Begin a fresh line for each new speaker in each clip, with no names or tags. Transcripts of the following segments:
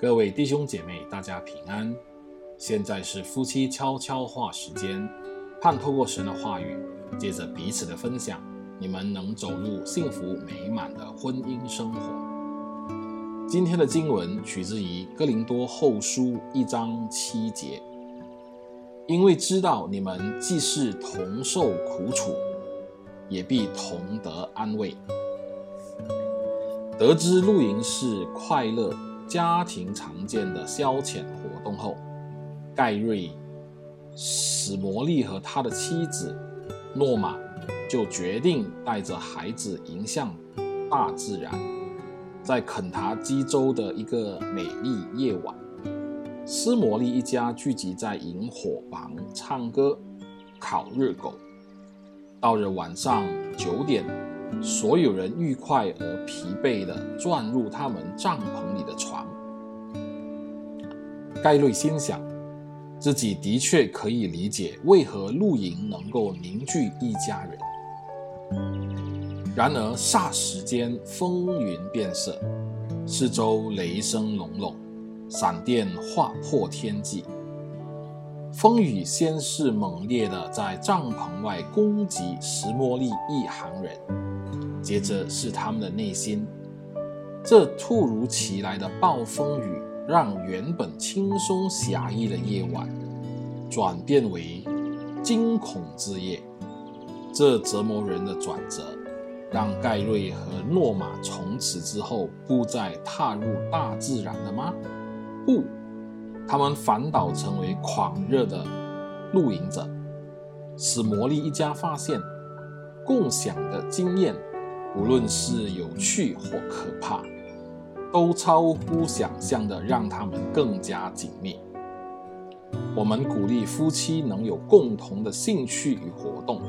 各位弟兄姐妹，大家平安。现在是夫妻悄悄话时间，盼透过神的话语，借着彼此的分享，你们能走入幸福美满的婚姻生活。今天的经文取自于哥林多后书一章七节，因为知道你们既是同受苦楚，也必同得安慰。得知露营是快乐家庭常见的消遣活动后，盖瑞·史摩利和他的妻子诺玛就决定带着孩子迎向大自然。在肯塔基州的一个美丽夜晚，斯摩利一家聚集在营火旁唱歌、烤热狗。到了晚上九点，所有人愉快而疲惫地钻入他们帐篷里的床。盖瑞心想，自己的确可以理解为何露营能够凝聚一家人。然而，霎时间风云变色，四周雷声隆隆，闪电划破天际。风雨先是猛烈地在帐篷外攻击石墨莉一行人，接着是他们的内心。这突如其来的暴风雨。让原本轻松侠义的夜晚转变为惊恐之夜。这折磨人的转折，让盖瑞和诺玛从此之后不再踏入大自然了吗？不，他们反倒成为狂热的露营者。史摩利一家发现，共享的经验，无论是有趣或可怕。都超乎想象的让他们更加紧密。我们鼓励夫妻能有共同的兴趣与活动，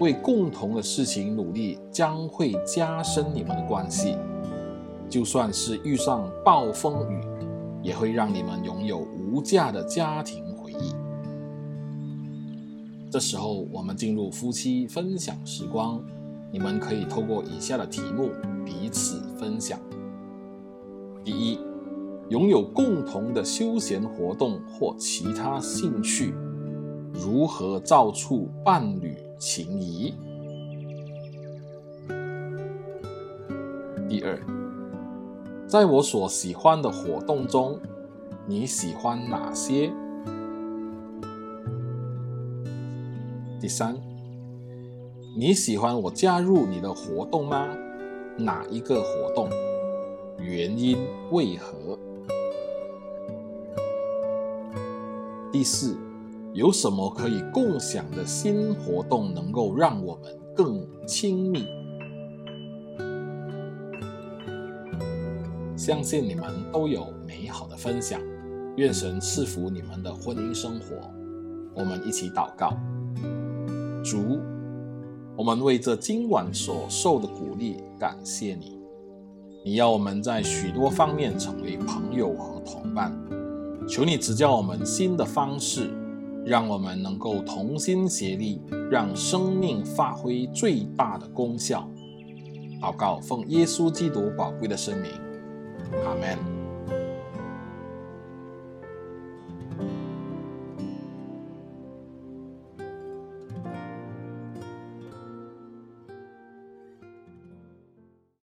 为共同的事情努力，将会加深你们的关系。就算是遇上暴风雨，也会让你们拥有无价的家庭回忆。这时候，我们进入夫妻分享时光，你们可以透过以下的题目彼此分享。第一，拥有共同的休闲活动或其他兴趣，如何造出伴侣情谊？第二，在我所喜欢的活动中，你喜欢哪些？第三，你喜欢我加入你的活动吗？哪一个活动？原因为何？第四，有什么可以共享的新活动能够让我们更亲密？相信你们都有美好的分享，愿神赐福你们的婚姻生活。我们一起祷告，主，我们为这今晚所受的鼓励感谢你。你要我们在许多方面成为朋友和同伴，求你指教我们新的方式，让我们能够同心协力，让生命发挥最大的功效。祷告，奉耶稣基督宝贵的圣名，阿门。